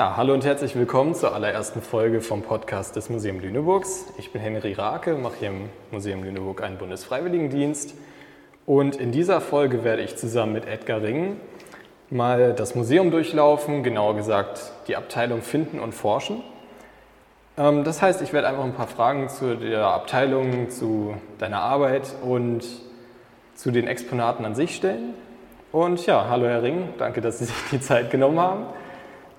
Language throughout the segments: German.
Ja, hallo und herzlich willkommen zur allerersten Folge vom Podcast des Museum Lüneburgs. Ich bin Henry Rake, mache hier im Museum Lüneburg einen Bundesfreiwilligendienst. Und in dieser Folge werde ich zusammen mit Edgar Ringen mal das Museum durchlaufen, genauer gesagt die Abteilung Finden und Forschen. Ähm, das heißt, ich werde einfach ein paar Fragen zu der Abteilung, zu deiner Arbeit und zu den Exponaten an sich stellen. Und ja, hallo Herr Ring, danke, dass Sie sich die Zeit genommen haben.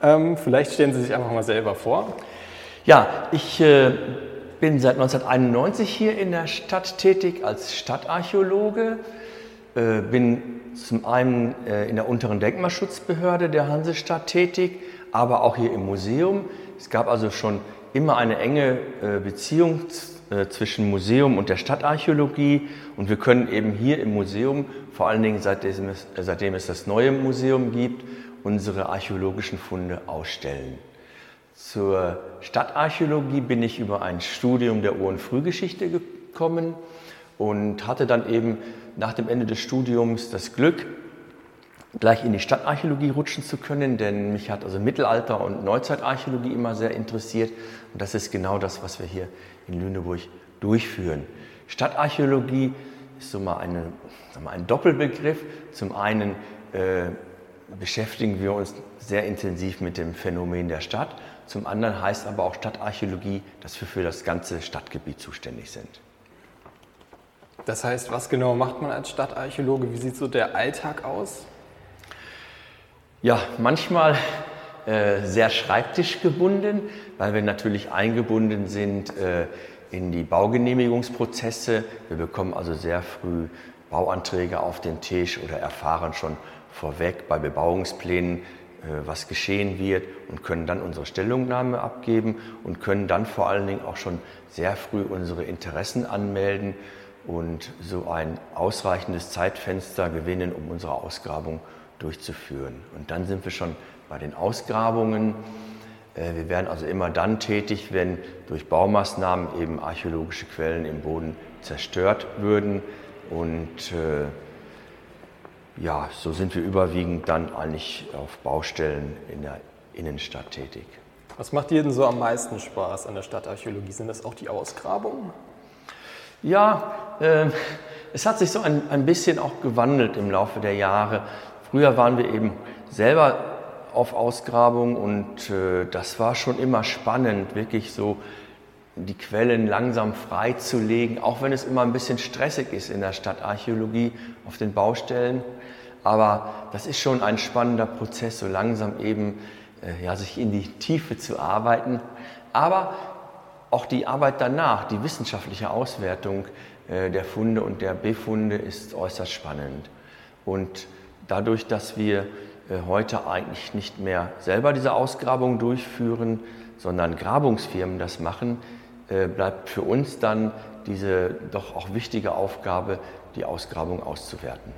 Ähm, vielleicht stellen Sie sich einfach mal selber vor. Ja, ich äh, bin seit 1991 hier in der Stadt tätig als Stadtarchäologe. Äh, bin zum einen äh, in der unteren Denkmalschutzbehörde der Hansestadt tätig, aber auch hier im Museum. Es gab also schon immer eine enge äh, Beziehung äh, zwischen Museum und der Stadtarchäologie und wir können eben hier im Museum, vor allen Dingen seitdem es, äh, seitdem es das neue Museum gibt, unsere archäologischen Funde ausstellen. Zur Stadtarchäologie bin ich über ein Studium der Ur- und Frühgeschichte gekommen und hatte dann eben nach dem Ende des Studiums das Glück, gleich in die Stadtarchäologie rutschen zu können, denn mich hat also Mittelalter- und Neuzeitarchäologie immer sehr interessiert und das ist genau das, was wir hier in Lüneburg durchführen. Stadtarchäologie ist so mal, eine, mal ein Doppelbegriff. Zum einen äh, beschäftigen wir uns sehr intensiv mit dem Phänomen der Stadt. Zum anderen heißt aber auch Stadtarchäologie, dass wir für das ganze Stadtgebiet zuständig sind. Das heißt, was genau macht man als Stadtarchäologe? Wie sieht so der Alltag aus? Ja, manchmal äh, sehr schreibtischgebunden, weil wir natürlich eingebunden sind äh, in die Baugenehmigungsprozesse. Wir bekommen also sehr früh Bauanträge auf den Tisch oder erfahren schon vorweg bei Bebauungsplänen, äh, was geschehen wird und können dann unsere Stellungnahme abgeben und können dann vor allen Dingen auch schon sehr früh unsere Interessen anmelden und so ein ausreichendes Zeitfenster gewinnen, um unsere Ausgrabung durchzuführen. Und dann sind wir schon bei den Ausgrabungen. Äh, wir werden also immer dann tätig, wenn durch Baumaßnahmen eben archäologische Quellen im Boden zerstört würden. Und äh, ja, so sind wir überwiegend dann eigentlich auf Baustellen in der Innenstadt tätig. Was macht dir denn so am meisten Spaß an der Stadtarchäologie? Sind das auch die Ausgrabungen? Ja, äh, es hat sich so ein, ein bisschen auch gewandelt im Laufe der Jahre. Früher waren wir eben selber auf Ausgrabung und äh, das war schon immer spannend, wirklich so die Quellen langsam freizulegen, auch wenn es immer ein bisschen stressig ist in der Stadtarchäologie auf den Baustellen. Aber das ist schon ein spannender Prozess, so langsam eben äh, ja, sich in die Tiefe zu arbeiten. Aber auch die Arbeit danach, die wissenschaftliche Auswertung äh, der Funde und der Befunde ist äußerst spannend. Und dadurch, dass wir äh, heute eigentlich nicht mehr selber diese Ausgrabung durchführen, sondern Grabungsfirmen das machen, äh, bleibt für uns dann diese doch auch wichtige Aufgabe, die Ausgrabung auszuwerten.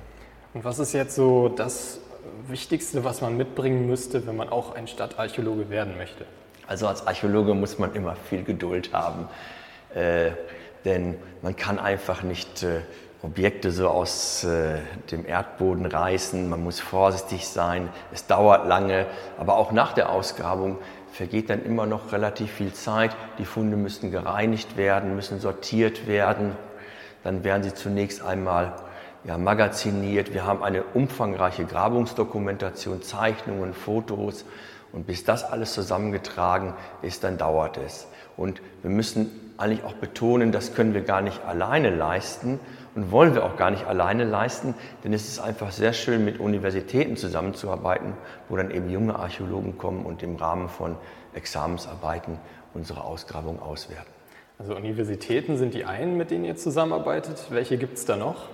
Und was ist jetzt so das Wichtigste, was man mitbringen müsste, wenn man auch ein Stadtarchäologe werden möchte? Also als Archäologe muss man immer viel Geduld haben, äh, denn man kann einfach nicht äh, Objekte so aus äh, dem Erdboden reißen, man muss vorsichtig sein, es dauert lange, aber auch nach der Ausgrabung vergeht dann immer noch relativ viel Zeit. Die Funde müssen gereinigt werden, müssen sortiert werden, dann werden sie zunächst einmal ja, magaziniert. Wir haben eine umfangreiche Grabungsdokumentation, Zeichnungen, Fotos und bis das alles zusammengetragen ist, dann dauert es. Und wir müssen eigentlich auch betonen, das können wir gar nicht alleine leisten und wollen wir auch gar nicht alleine leisten, denn es ist einfach sehr schön, mit Universitäten zusammenzuarbeiten, wo dann eben junge Archäologen kommen und im Rahmen von Examensarbeiten unsere Ausgrabung auswerten. Also Universitäten sind die einen, mit denen ihr zusammenarbeitet. Welche gibt es da noch?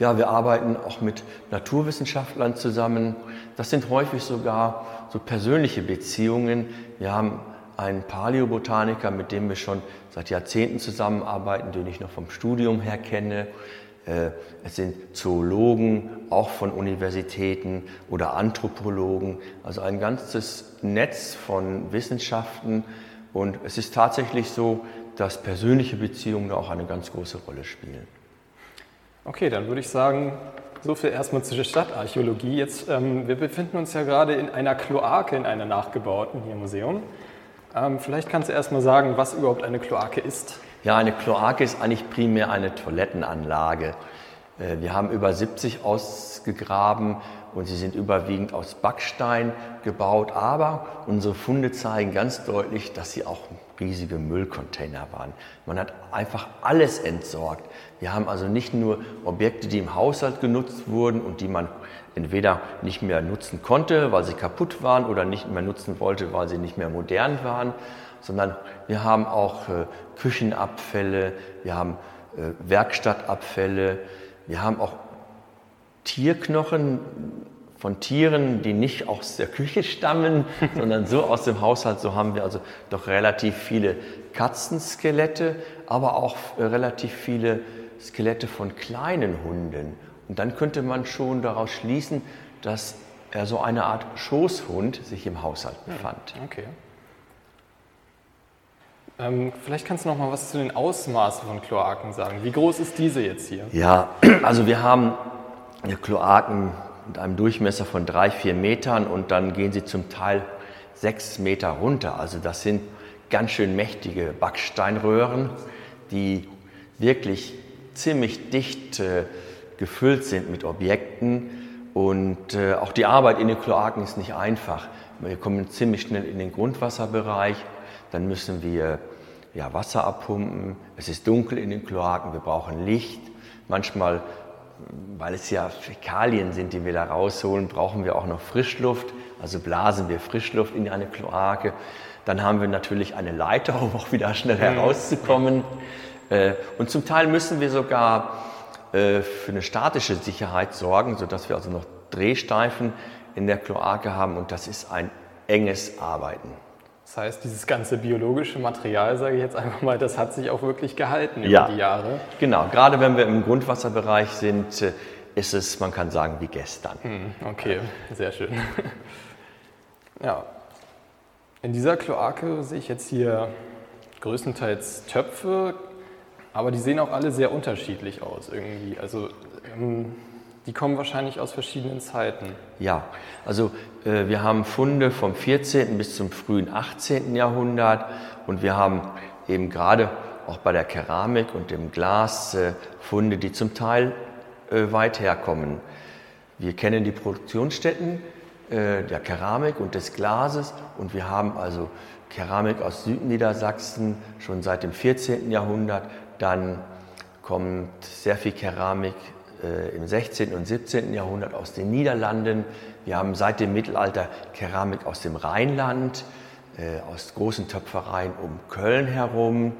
Ja, wir arbeiten auch mit Naturwissenschaftlern zusammen. Das sind häufig sogar so persönliche Beziehungen. Wir haben einen Paläobotaniker, mit dem wir schon seit Jahrzehnten zusammenarbeiten, den ich noch vom Studium her kenne. Äh, es sind Zoologen, auch von Universitäten oder Anthropologen, also ein ganzes Netz von Wissenschaften. Und es ist tatsächlich so, dass persönliche Beziehungen da auch eine ganz große Rolle spielen. Okay, dann würde ich sagen, so viel erstmal zur Stadtarchäologie. Jetzt, ähm, wir befinden uns ja gerade in einer Kloake, in einer nachgebauten hier im Museum. Ähm, vielleicht kannst du erstmal sagen, was überhaupt eine Kloake ist. Ja, eine Kloake ist eigentlich primär eine Toilettenanlage. Äh, wir haben über 70 ausgegraben und sie sind überwiegend aus Backstein gebaut, aber unsere Funde zeigen ganz deutlich, dass sie auch riesige Müllcontainer waren. Man hat einfach alles entsorgt. Wir haben also nicht nur Objekte, die im Haushalt genutzt wurden und die man entweder nicht mehr nutzen konnte, weil sie kaputt waren oder nicht mehr nutzen wollte, weil sie nicht mehr modern waren, sondern wir haben auch äh, Küchenabfälle, wir haben äh, Werkstattabfälle, wir haben auch Tierknochen von Tieren, die nicht aus der Küche stammen, sondern so aus dem Haushalt. So haben wir also doch relativ viele Katzenskelette, aber auch äh, relativ viele Skelette von kleinen Hunden. Und dann könnte man schon daraus schließen, dass er so eine Art Schoßhund sich im Haushalt befand. Okay. Ähm, vielleicht kannst du noch mal was zu den Ausmaßen von Kloaken sagen. Wie groß ist diese jetzt hier? Ja, also wir haben Kloaken mit einem Durchmesser von drei, vier Metern und dann gehen sie zum Teil sechs Meter runter. Also das sind ganz schön mächtige Backsteinröhren, die wirklich ziemlich dicht äh, gefüllt sind mit Objekten. Und äh, auch die Arbeit in den Kloaken ist nicht einfach. Wir kommen ziemlich schnell in den Grundwasserbereich. Dann müssen wir ja, Wasser abpumpen. Es ist dunkel in den Kloaken, wir brauchen Licht. Manchmal, weil es ja Fäkalien sind, die wir da rausholen, brauchen wir auch noch Frischluft. Also blasen wir Frischluft in eine Kloake. Dann haben wir natürlich eine Leiter, um auch wieder schnell mhm. herauszukommen. Äh, und zum Teil müssen wir sogar äh, für eine statische Sicherheit sorgen, sodass wir also noch Drehsteifen in der Kloake haben. Und das ist ein enges Arbeiten. Das heißt, dieses ganze biologische Material, sage ich jetzt einfach mal, das hat sich auch wirklich gehalten über die Jahre. Genau, gerade wenn wir im Grundwasserbereich sind, äh, ist es, man kann sagen, wie gestern. Hm, okay, sehr schön. Ja, in dieser Kloake sehe ich jetzt hier größtenteils Töpfe, aber die sehen auch alle sehr unterschiedlich aus irgendwie. Also ähm, die kommen wahrscheinlich aus verschiedenen Zeiten. Ja, also äh, wir haben Funde vom 14. bis zum frühen 18. Jahrhundert und wir haben eben gerade auch bei der Keramik und dem Glas äh, Funde, die zum Teil äh, weit herkommen. Wir kennen die Produktionsstätten äh, der Keramik und des Glases und wir haben also Keramik aus Südniedersachsen schon seit dem 14. Jahrhundert. Dann kommt sehr viel Keramik äh, im 16. und 17. Jahrhundert aus den Niederlanden. Wir haben seit dem Mittelalter Keramik aus dem Rheinland, äh, aus großen Töpfereien um Köln herum.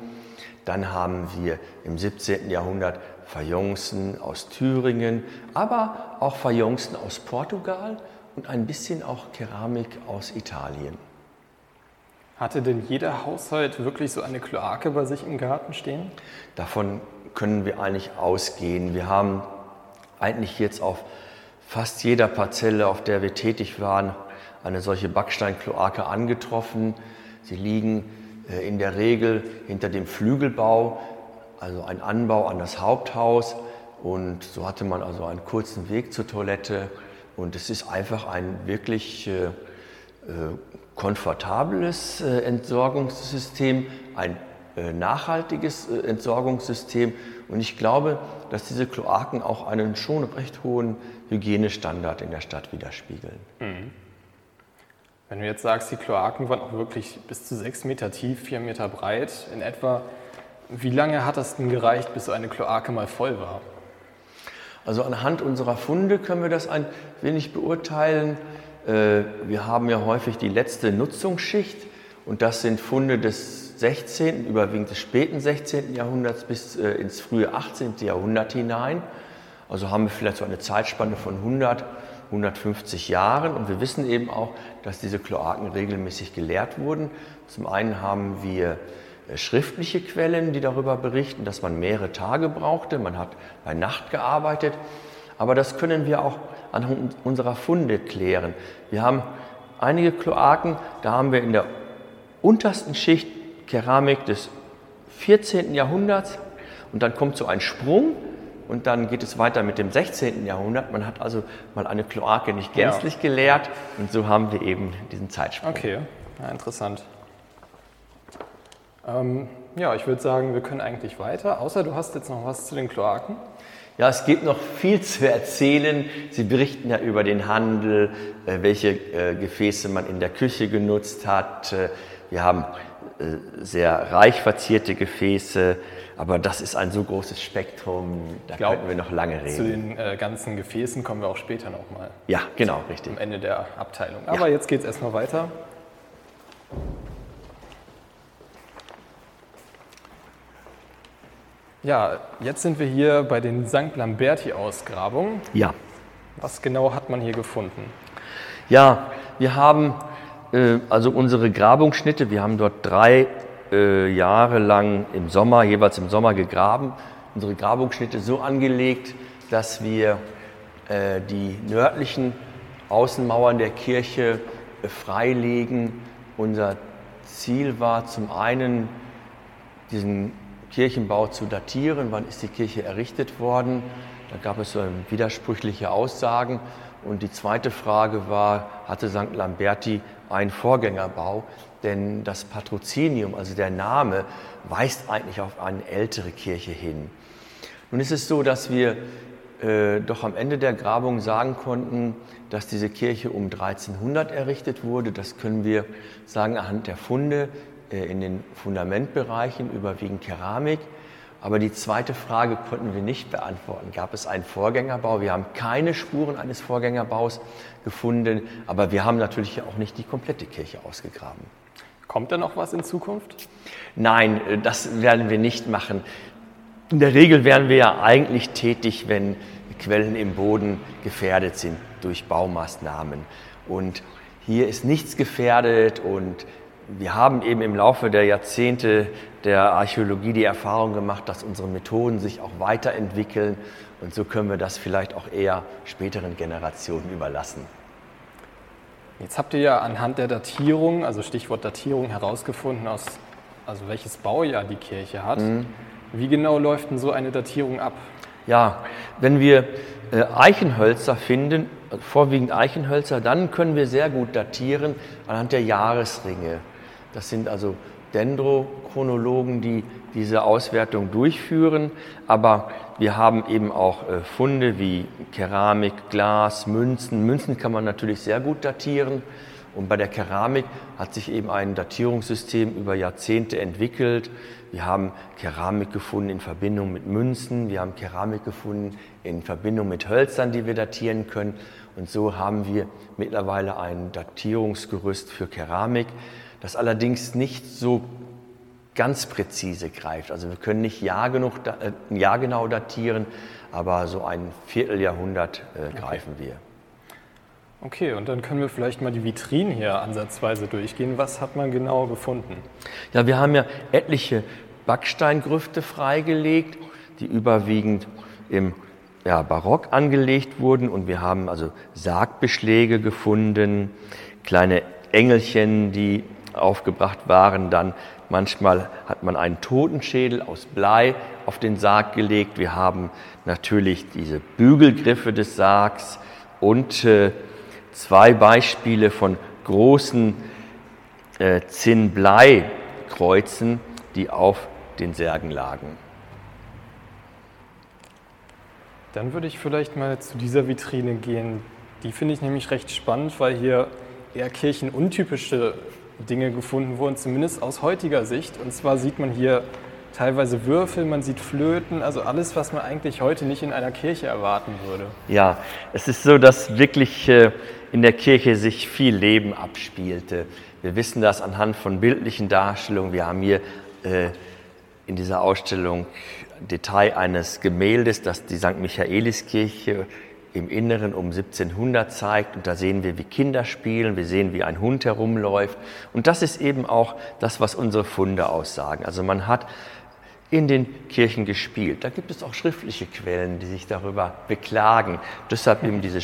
Dann haben wir im 17. Jahrhundert Fayencen aus Thüringen, aber auch Fayencen aus Portugal und ein bisschen auch Keramik aus Italien. Hatte denn jeder Haushalt wirklich so eine Kloake bei sich im Garten stehen? Davon können wir eigentlich ausgehen. Wir haben eigentlich jetzt auf fast jeder Parzelle, auf der wir tätig waren, eine solche Backsteinkloake angetroffen. Sie liegen äh, in der Regel hinter dem Flügelbau, also ein Anbau an das Haupthaus. Und so hatte man also einen kurzen Weg zur Toilette. Und es ist einfach ein wirklich äh, äh komfortables äh, Entsorgungssystem, ein nachhaltiges Entsorgungssystem. Und ich glaube, dass diese Kloaken auch einen schon recht hohen Hygienestandard in der Stadt widerspiegeln. Mhm. Wenn du jetzt sagst, die Kloaken waren auch wirklich bis zu sechs Meter tief, vier Meter breit in etwa, wie lange hat das denn gereicht, bis so eine Kloake mal voll war? Also anhand unserer Funde können wir das ein wenig beurteilen. Äh, wir haben ja häufig die letzte Nutzungsschicht und das sind Funde des 16., überwiegend des späten 16. Jahrhunderts bis äh, ins frühe 18. Jahrhundert hinein. Also haben wir vielleicht so eine Zeitspanne von 100, 150 Jahren. Und wir wissen eben auch, dass diese Kloaken regelmäßig geleert wurden. Zum einen haben wir äh, schriftliche Quellen, die darüber berichten, dass man mehrere Tage brauchte. Man hat bei Nacht gearbeitet. Aber das können wir auch anhand unserer Funde klären. Wir haben einige Kloaken, da haben wir in der untersten Schicht Keramik des 14. Jahrhunderts und dann kommt so ein Sprung und dann geht es weiter mit dem 16. Jahrhundert. Man hat also mal eine Kloake nicht gänzlich ja. geleert und so haben wir eben diesen Zeitsprung. Okay, ja, interessant. Ähm, ja, ich würde sagen, wir können eigentlich weiter, außer du hast jetzt noch was zu den Kloaken. Ja, es gibt noch viel zu erzählen. Sie berichten ja über den Handel, äh, welche äh, Gefäße man in der Küche genutzt hat. Äh, wir haben sehr reich verzierte Gefäße, aber das ist ein so großes Spektrum, da glaub, könnten wir noch lange reden. Zu den äh, ganzen Gefäßen kommen wir auch später nochmal. Ja, genau, richtig. Am Ende der Abteilung. Aber ja. jetzt geht es erstmal weiter. Ja, jetzt sind wir hier bei den St. Lamberti-Ausgrabungen. Ja. Was genau hat man hier gefunden? Ja, wir haben äh, also unsere Grabungsschnitte, wir haben dort drei äh, Jahre lang im Sommer, jeweils im Sommer gegraben, unsere Grabungsschnitte so angelegt, dass wir äh, die nördlichen Außenmauern der Kirche äh, freilegen. Unser Ziel war zum einen, diesen Kirchenbau zu datieren. Wann ist die Kirche errichtet worden? Da gab es so widersprüchliche Aussagen. Und die zweite Frage war, hatte St. Lamberti einen Vorgängerbau? Denn das Patrozinium, also der Name, weist eigentlich auf eine ältere Kirche hin. Nun ist es so, dass wir äh, doch am Ende der Grabung sagen konnten, dass diese Kirche um 1300 errichtet wurde. Das können wir sagen anhand der Funde, äh, in den Fundamentbereichen, überwiegend Keramik. Aber die zweite Frage konnten wir nicht beantworten. Gab es einen Vorgängerbau? Wir haben keine Spuren eines Vorgängerbaus gefunden, aber wir haben natürlich auch nicht die komplette Kirche ausgegraben. Kommt da noch was in Zukunft? Nein, äh, das werden wir nicht machen. In der Regel wären wir ja eigentlich tätig, wenn Quellen im Boden gefährdet sind durch Baumaßnahmen. Und hier ist nichts gefährdet und wir haben eben im Laufe der Jahrzehnte der Archäologie die Erfahrung gemacht, dass unsere Methoden sich auch weiterentwickeln und so können wir das vielleicht auch eher späteren Generationen überlassen. Jetzt habt ihr ja anhand der Datierung, also Stichwort Datierung, herausgefunden, aus, also welches Baujahr die Kirche hat. Mhm. Wie genau läuft denn so eine Datierung ab? Ja, wenn wir äh, Eichenhölzer finden, vorwiegend Eichenhölzer, dann können wir sehr gut datieren anhand der Jahresringe. Das sind also Dendrochronologen, die diese Auswertung durchführen. Aber wir haben eben auch äh, Funde wie Keramik, Glas, Münzen. Münzen kann man natürlich sehr gut datieren. Und bei der Keramik hat sich eben ein Datierungssystem über Jahrzehnte entwickelt. Wir haben Keramik gefunden in Verbindung mit Münzen. Wir haben Keramik gefunden in Verbindung mit Hölzern, die wir datieren können. Und so haben wir mittlerweile ein Datierungsgerüst für Keramik das allerdings nicht so ganz präzise greift. Also wir können nicht Jahr genug, äh, Jahr genau datieren, aber so ein Vierteljahrhundert äh, greifen okay. wir. Okay, und dann können wir vielleicht mal die Vitrinen hier ansatzweise durchgehen. Was hat man genau gefunden? Ja, wir haben ja etliche Backsteingrüfte freigelegt, die überwiegend im ja, Barock angelegt wurden. Und wir haben also Sargbeschläge gefunden, kleine Engelchen, die aufgebracht waren. Dann manchmal hat man einen Totenschädel aus Blei auf den Sarg gelegt. Wir haben natürlich diese Bügelgriffe des Sargs und äh, zwei Beispiele von großen äh, Zinnblei-Kreuzen, die auf den Särgen lagen. Dann würde ich vielleicht mal zu dieser Vitrine gehen. Die finde ich nämlich recht spannend, weil hier eher kirchenuntypische Dinge gefunden wurden, zumindest aus heutiger Sicht. Und zwar sieht man hier teilweise Würfel, man sieht Flöten, also alles, was man eigentlich heute nicht in einer Kirche erwarten würde. Ja, es ist so, dass wirklich äh, in der Kirche sich viel Leben abspielte. Wir wissen das anhand von bildlichen Darstellungen. Wir haben hier äh, in dieser Ausstellung Detail eines Gemäldes, das die St. Michaeliskirche im Inneren um 1700 zeigt. Und da sehen wir, wie Kinder spielen, wir sehen, wie ein Hund herumläuft. Und das ist eben auch das, was unsere Funde aussagen. Also man hat in den Kirchen gespielt. Da gibt es auch schriftliche Quellen, die sich darüber beklagen. Deshalb eben diese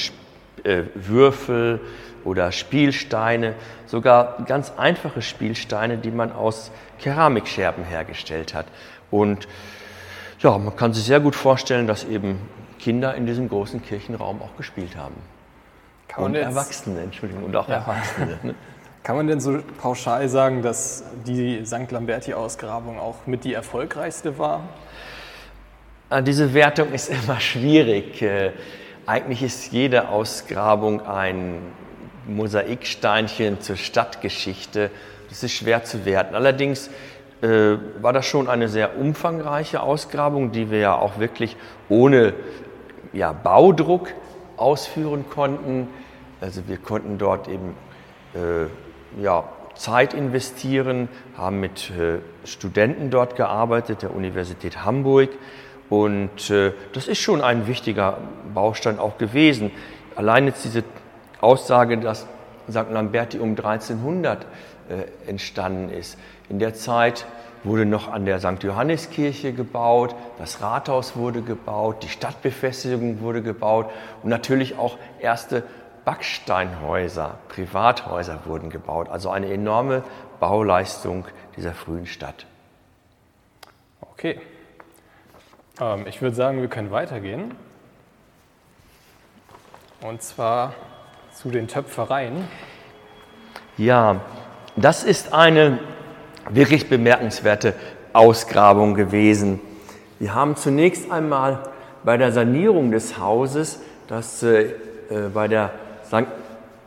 äh, Würfel oder Spielsteine, sogar ganz einfache Spielsteine, die man aus Keramikscherben hergestellt hat. Und ja, man kann sich sehr gut vorstellen, dass eben Kinder in diesem großen Kirchenraum auch gespielt haben. Kann und Erwachsene, Entschuldigung, und auch Erwachsene. Ne? Kann man denn so pauschal sagen, dass die St. Lamberti-Ausgrabung auch mit die erfolgreichste war? Ah, Diese Wertung ist immer schwierig. Äh, Eigentlich ist jede Ausgrabung ein Mosaiksteinchen zur Stadtgeschichte. Das ist schwer zu werten. Allerdings äh, war das schon eine sehr umfangreiche Ausgrabung, die wir ja auch wirklich ohne ja, Baudruck ausführen konnten. Also wir konnten dort eben äh, ja, Zeit investieren, haben mit äh, Studenten dort gearbeitet, der Universität Hamburg. Und äh, das ist schon ein wichtiger Baustein auch gewesen. Allein jetzt diese Aussage, dass St. Lamberti um 1300 äh, entstanden ist. In der Zeit wurde noch an der St. Johanniskirche gebaut, das Rathaus wurde gebaut, die Stadtbefestigung wurde gebaut und natürlich auch erste Backsteinhäuser, Privathäuser wurden gebaut. Also eine enorme Bauleistung dieser frühen Stadt. Okay. Ähm, ich würde sagen, wir können weitergehen. Und zwar zu den Töpfereien. Ja, das ist eine wirklich bemerkenswerte Ausgrabung gewesen. Wir haben zunächst einmal bei der Sanierung des Hauses, das äh, äh, bei der St.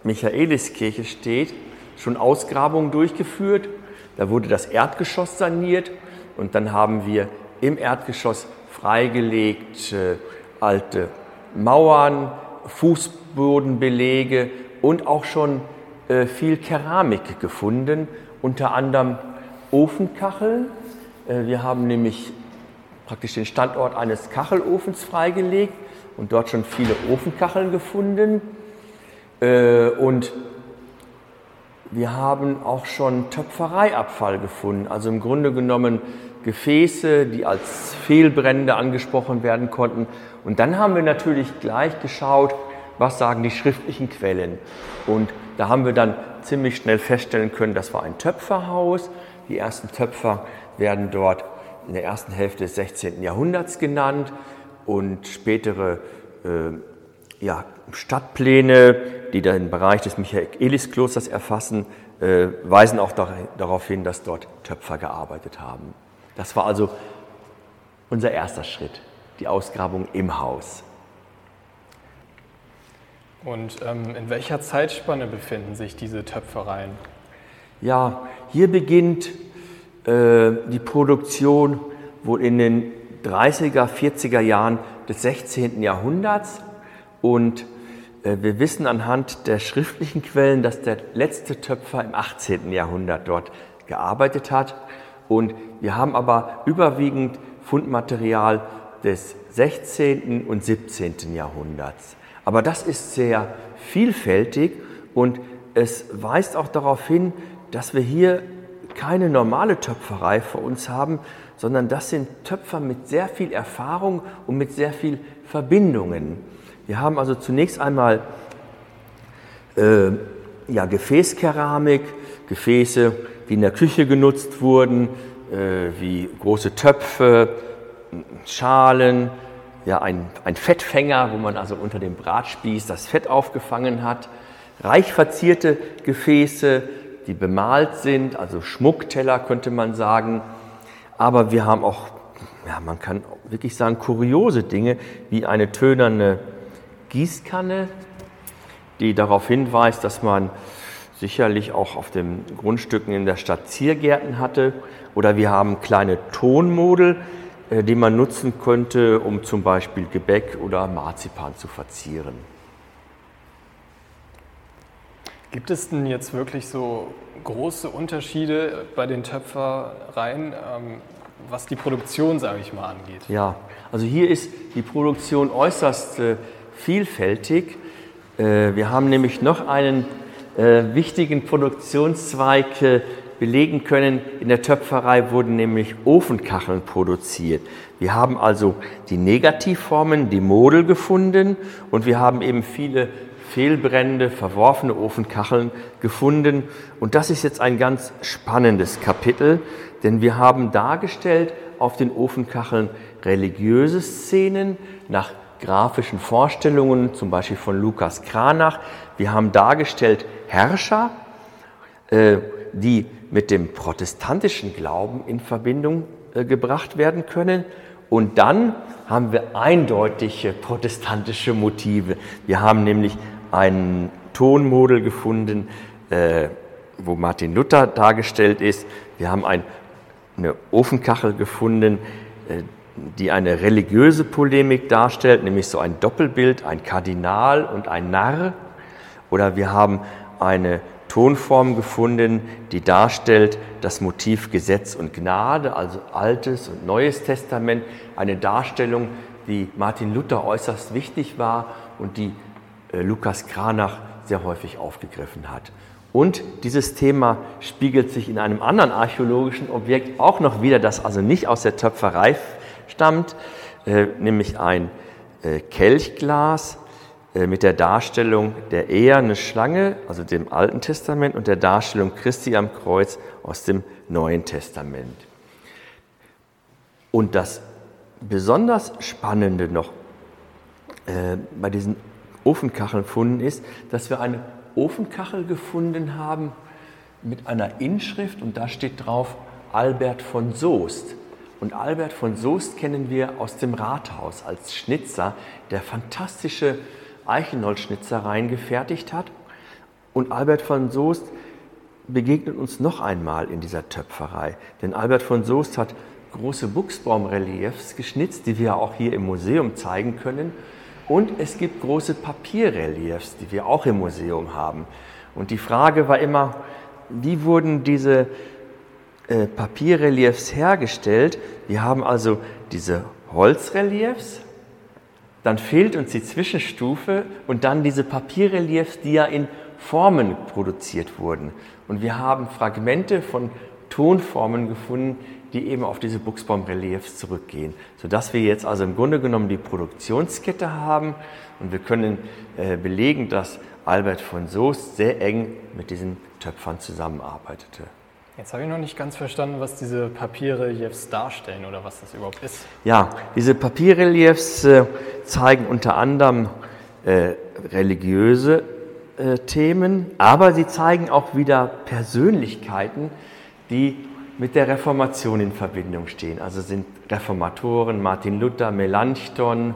Michaeliskirche steht, schon Ausgrabungen durchgeführt. Da wurde das Erdgeschoss saniert und dann haben wir im Erdgeschoss freigelegt äh, alte Mauern, Fußbodenbelege und auch schon äh, viel Keramik gefunden, unter anderem Ofenkacheln. Äh, wir haben nämlich praktisch den Standort eines Kachelofens freigelegt und dort schon viele Ofenkacheln gefunden. Äh, Und wir haben auch schon Töpfereiabfall gefunden, also im Grunde genommen Gefäße, die als Fehlbrände angesprochen werden konnten. Und dann haben wir natürlich gleich geschaut, was sagen die schriftlichen Quellen. Und da haben wir dann ziemlich schnell feststellen können, das war ein Töpferhaus. Die ersten Töpfer werden dort in der ersten Hälfte des 16. Jahrhunderts genannt und spätere äh, ja, Stadtpläne, die den Bereich des Michaelisklosters erfassen, äh, weisen auch dar darauf hin, dass dort Töpfer gearbeitet haben. Das war also unser erster Schritt, die Ausgrabung im Haus. Und ähm, in welcher Zeitspanne befinden sich diese Töpfereien? Ja, hier beginnt äh, die Produktion wohl in den 30er, 40er Jahren des 16. Jahrhunderts und äh, wir wissen anhand der schriftlichen Quellen, dass der letzte Töpfer im 18. Jahrhundert dort gearbeitet hat und wir haben aber überwiegend Fundmaterial des 16. und 17. Jahrhunderts. Aber das ist sehr vielfältig und es weist auch darauf hin, dass wir hier keine normale Töpferei vor uns haben, sondern das sind Töpfer mit sehr viel Erfahrung und mit sehr viel Verbindungen. Wir haben also zunächst einmal äh, ja, Gefäßkeramik, Gefäße, die in der Küche genutzt wurden, äh, wie große Töpfe, Schalen, ja, ein, ein Fettfänger, wo man also unter dem Bratspieß das Fett aufgefangen hat, reich verzierte Gefäße, die bemalt sind, also Schmuckteller könnte man sagen. Aber wir haben auch, ja, man kann wirklich sagen, kuriose Dinge, wie eine tönerne Gießkanne, die darauf hinweist, dass man sicherlich auch auf den Grundstücken in der Stadt Ziergärten hatte. Oder wir haben kleine Tonmodel, äh, die man nutzen könnte, um zum Beispiel Gebäck oder Marzipan zu verzieren. Gibt es denn jetzt wirklich so große Unterschiede bei den Töpfereien, ähm, was die Produktion, sage ich mal, angeht? Ja, also hier ist die Produktion äußerst äh, vielfältig. Äh, wir haben nämlich noch einen äh, wichtigen Produktionszweig belegen können. In der Töpferei wurden nämlich Ofenkacheln produziert. Wir haben also die Negativformen, die Model gefunden und wir haben eben viele fehlbrennende, verworfene Ofenkacheln gefunden. Und das ist jetzt ein ganz spannendes Kapitel, denn wir haben dargestellt auf den Ofenkacheln religiöse Szenen nach grafischen Vorstellungen, zum Beispiel von Lukas Kranach. Wir haben dargestellt Herrscher, äh, die mit dem protestantischen Glauben in Verbindung äh, gebracht werden können. Und dann haben wir eindeutige protestantische Motive. Wir haben nämlich ein Tonmodell gefunden, äh, wo Martin Luther dargestellt ist. Wir haben ein, eine Ofenkachel gefunden, äh, die eine religiöse Polemik darstellt, nämlich so ein Doppelbild, ein Kardinal und ein Narr. Oder wir haben eine Tonform gefunden, die darstellt das Motiv Gesetz und Gnade, also Altes und Neues Testament, eine Darstellung, die Martin Luther äußerst wichtig war und die Lukas Kranach sehr häufig aufgegriffen hat. Und dieses Thema spiegelt sich in einem anderen archäologischen Objekt auch noch wieder, das also nicht aus der Töpferei stammt, äh, nämlich ein äh, Kelchglas äh, mit der Darstellung der eherne Schlange, also dem Alten Testament, und der Darstellung Christi am Kreuz aus dem Neuen Testament. Und das besonders Spannende noch äh, bei diesen Ofenkachelfunden ist, dass wir eine Ofenkachel gefunden haben mit einer Inschrift und da steht drauf Albert von Soest. Und Albert von Soest kennen wir aus dem Rathaus als Schnitzer, der fantastische Eichenholzschnitzereien gefertigt hat. Und Albert von Soest begegnet uns noch einmal in dieser Töpferei. Denn Albert von Soest hat große Buchsbaumreliefs geschnitzt, die wir auch hier im Museum zeigen können. Und es gibt große Papierreliefs, die wir auch im Museum haben. Und die Frage war immer, wie wurden diese äh, Papierreliefs hergestellt? Wir haben also diese Holzreliefs, dann fehlt uns die Zwischenstufe und dann diese Papierreliefs, die ja in Formen produziert wurden. Und wir haben Fragmente von Tonformen gefunden, die eben auf diese Buchsbaumreliefs zurückgehen, sodass wir jetzt also im Grunde genommen die Produktionskette haben und wir können äh, belegen, dass Albert von Soest sehr eng mit diesen Töpfern zusammenarbeitete. Jetzt habe ich noch nicht ganz verstanden, was diese Papierreliefs darstellen oder was das überhaupt ist. Ja, diese Papierreliefs äh, zeigen unter anderem äh, religiöse äh, Themen, aber sie zeigen auch wieder Persönlichkeiten, die mit der Reformation in Verbindung stehen. Also sind Reformatoren Martin Luther, Melanchthon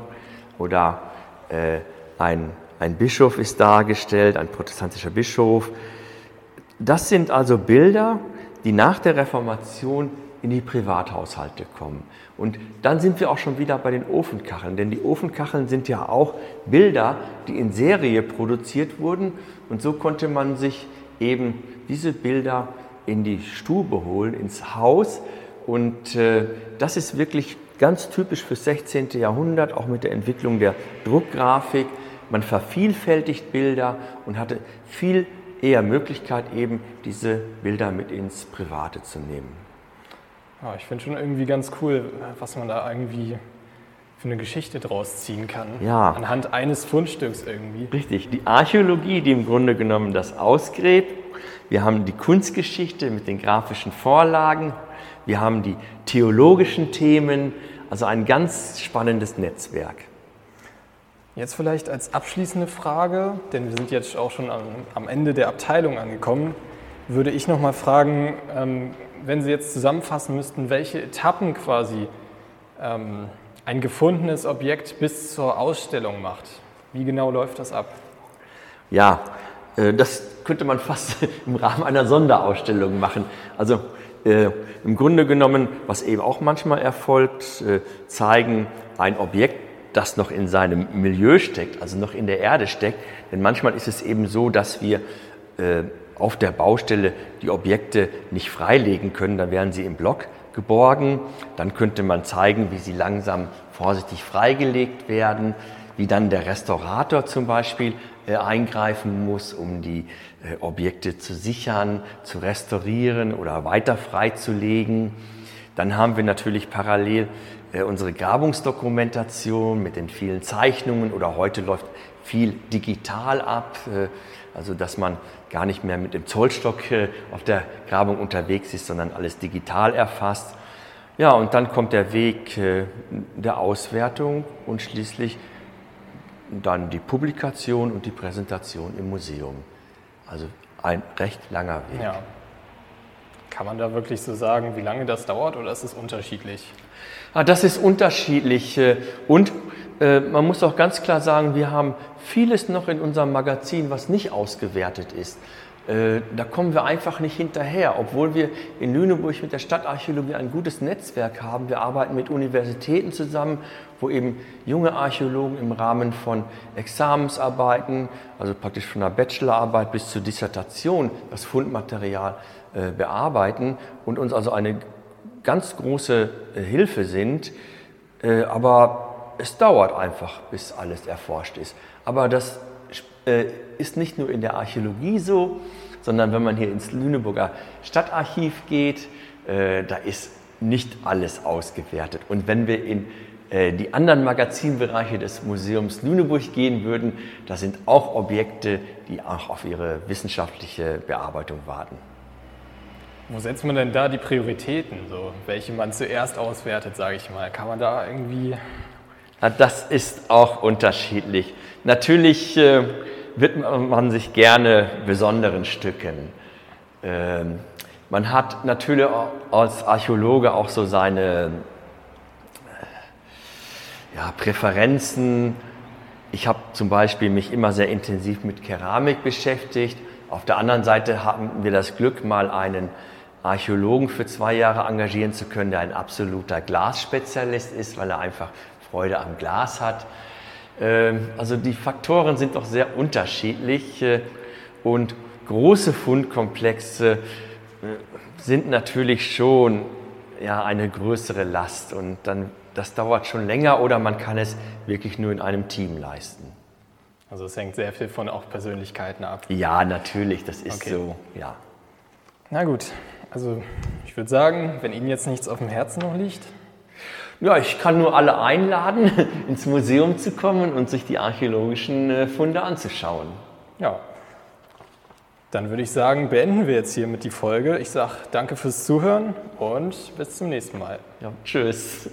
oder äh, ein, ein Bischof ist dargestellt, ein protestantischer Bischof. Das sind also Bilder, die nach der Reformation in die Privathaushalte kommen. Und dann sind wir auch schon wieder bei den Ofenkacheln, denn die Ofenkacheln sind ja auch Bilder, die in Serie produziert wurden und so konnte man sich eben diese Bilder in die Stube holen, ins Haus und äh, das ist wirklich ganz typisch fürs 16. Jahrhundert, auch mit der Entwicklung der Druckgrafik. Man vervielfältigt Bilder und hatte viel eher Möglichkeit, eben diese Bilder mit ins Private zu nehmen. Ja, ich finde schon irgendwie ganz cool, was man da irgendwie für eine Geschichte draus ziehen kann. Ja. Anhand eines Fundstücks irgendwie. Richtig. Die Archäologie, die im Grunde genommen das ausgräbt. Wir haben die Kunstgeschichte mit den grafischen Vorlagen. Wir haben die theologischen Themen. Also ein ganz spannendes Netzwerk. Jetzt vielleicht als abschließende Frage, denn wir sind jetzt auch schon am, am Ende der Abteilung angekommen, würde ich noch mal fragen, ähm, wenn Sie jetzt zusammenfassen müssten, welche Etappen quasi ähm, ein gefundenes Objekt bis zur Ausstellung macht. Wie genau läuft das ab? Ja, das könnte man fast im Rahmen einer Sonderausstellung machen. Also äh, im Grunde genommen, was eben auch manchmal erfolgt, äh, zeigen ein Objekt das noch in seinem Milieu steckt, also noch in der Erde steckt. Denn manchmal ist es eben so, dass wir äh, auf der Baustelle die Objekte nicht freilegen können, dann werden sie im Block geborgen. Dann könnte man zeigen, wie sie langsam vorsichtig freigelegt werden, wie dann der Restaurator zum Beispiel äh, eingreifen muss, um die äh, Objekte zu sichern, zu restaurieren oder weiter freizulegen. Dann haben wir natürlich parallel äh, unsere Grabungsdokumentation mit den vielen Zeichnungen oder heute läuft viel digital ab, äh, also dass man gar nicht mehr mit dem Zollstock äh, auf der Grabung unterwegs ist, sondern alles digital erfasst. Ja, und dann kommt der Weg äh, der Auswertung und schließlich dann die Publikation und die Präsentation im Museum. Also ein recht langer Weg. Ja. Kann man da wirklich so sagen, wie lange das dauert oder ist es unterschiedlich? Ah, das ist unterschiedlich äh, und äh, man muss auch ganz klar sagen, wir haben vieles noch in unserem Magazin, was nicht ausgewertet ist. Äh, da kommen wir einfach nicht hinterher, obwohl wir in Lüneburg mit der Stadtarchäologie ein gutes Netzwerk haben. Wir arbeiten mit Universitäten zusammen, wo eben junge Archäologen im Rahmen von Examensarbeiten, also praktisch von der Bachelorarbeit bis zur Dissertation, das Fundmaterial äh, bearbeiten und uns also eine ganz große äh, Hilfe sind. Aber es dauert einfach, bis alles erforscht ist. Aber das äh, ist nicht nur in der Archäologie so, sondern wenn man hier ins Lüneburger Stadtarchiv geht, äh, da ist nicht alles ausgewertet. Und wenn wir in äh, die anderen Magazinbereiche des Museums Lüneburg gehen würden, da sind auch Objekte, die auch auf ihre wissenschaftliche Bearbeitung warten. Wo setzt man denn da die Prioritäten, so, welche man zuerst auswertet, sage ich mal? Kann man da irgendwie. Na, das ist auch unterschiedlich. Natürlich äh, widmet man sich gerne besonderen Stücken. Ähm, man hat natürlich als Archäologe auch so seine äh, ja, Präferenzen. Ich habe zum Beispiel mich immer sehr intensiv mit Keramik beschäftigt. Auf der anderen Seite hatten wir das Glück, mal einen Archäologen für zwei Jahre engagieren zu können, der ein absoluter Glasspezialist ist, weil er einfach Freude am Glas hat. Ähm, also die Faktoren sind doch sehr unterschiedlich äh, und große Fundkomplexe äh, sind natürlich schon ja, eine größere Last und dann, das dauert schon länger oder man kann es wirklich nur in einem Team leisten. Also es hängt sehr viel von auch Persönlichkeiten ab. Ja, natürlich, das ist okay. so, ja. Na gut, also ich würde sagen, wenn Ihnen jetzt nichts auf dem Herzen noch liegt, ja, ich kann nur alle einladen, ins Museum zu kommen und sich die archäologischen äh, Funde anzuschauen. Ja. Dann würde ich sagen, beenden wir jetzt hiermit die Folge. Ich sage danke fürs Zuhören und bis zum nächsten Mal. Ja, tschüss.